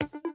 falling,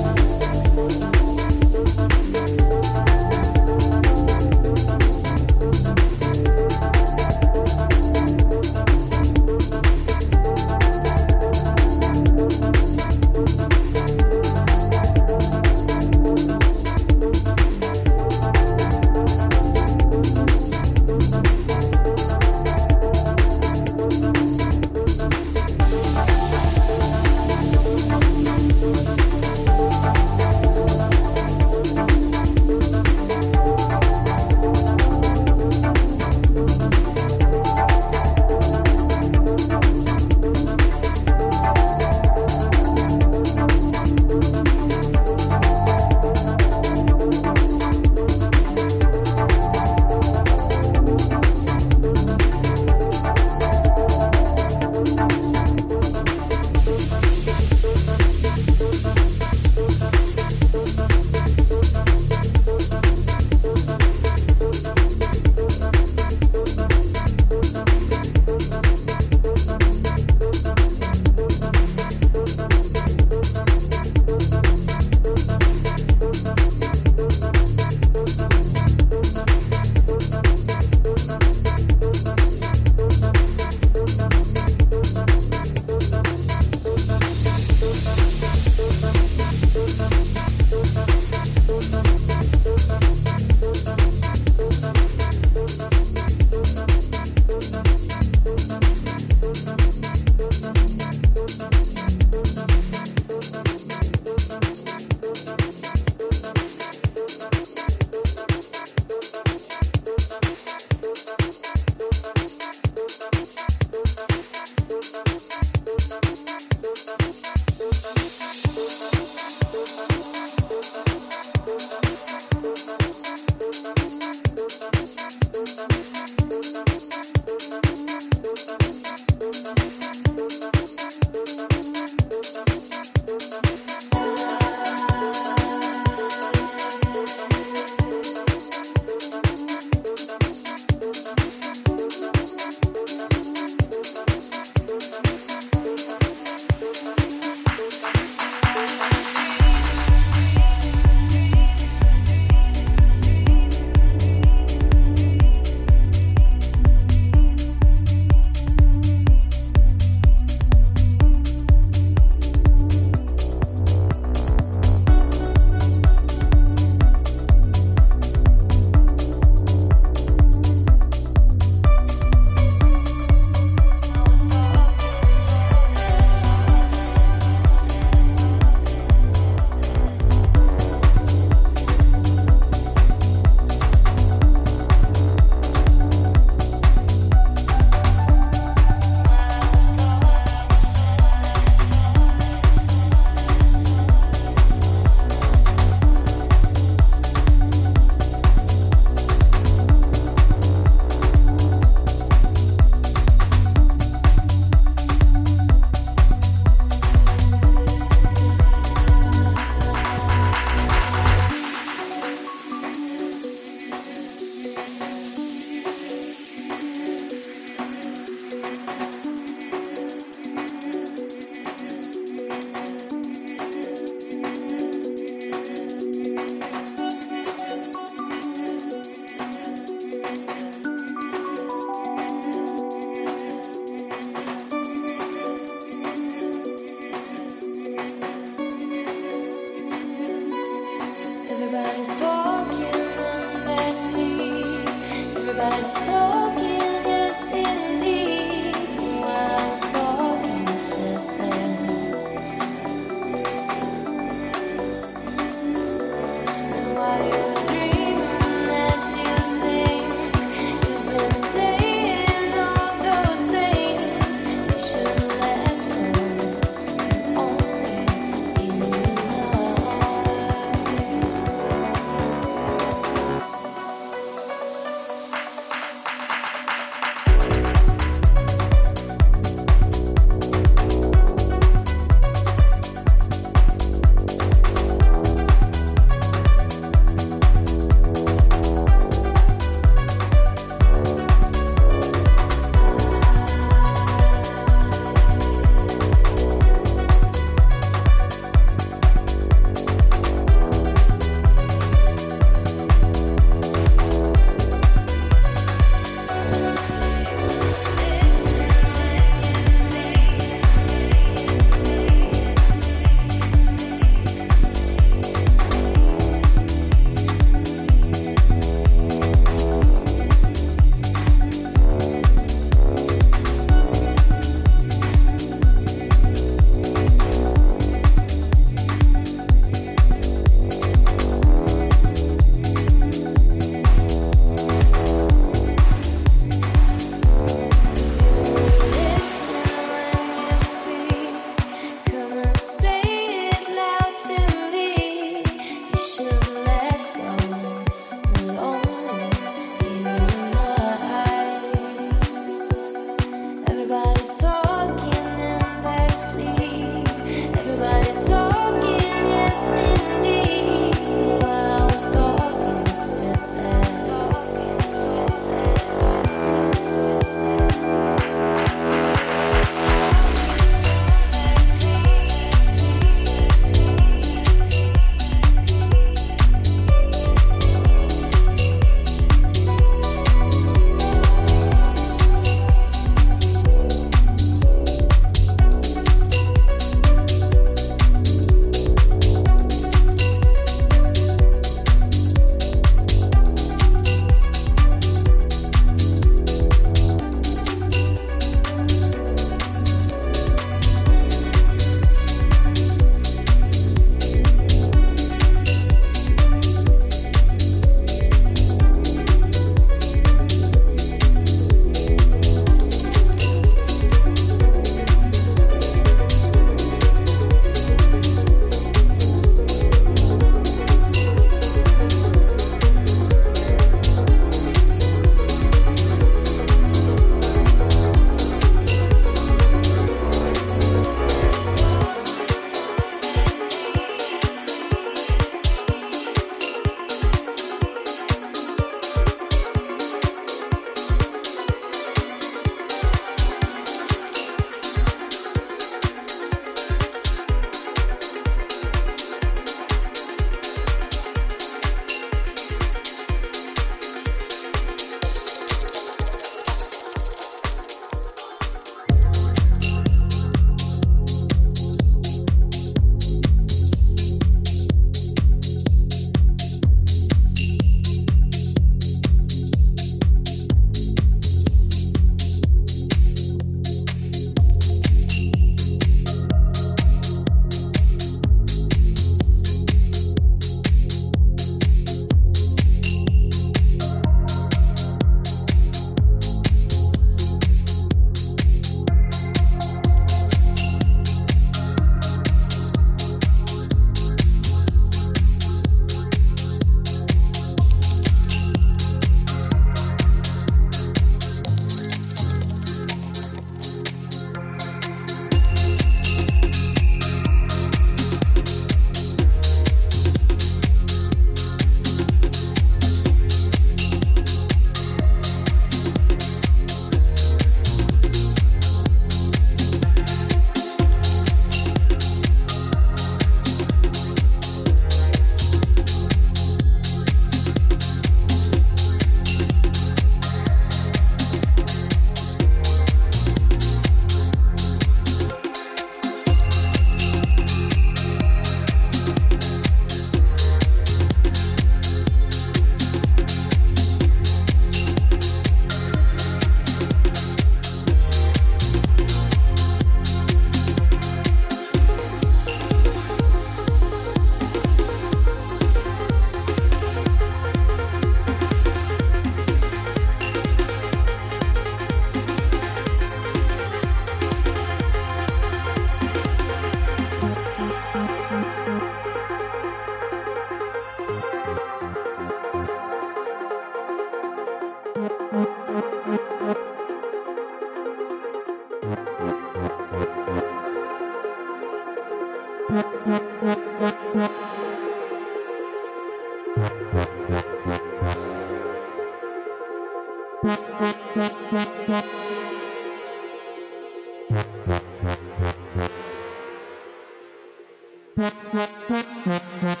Mm-hmm.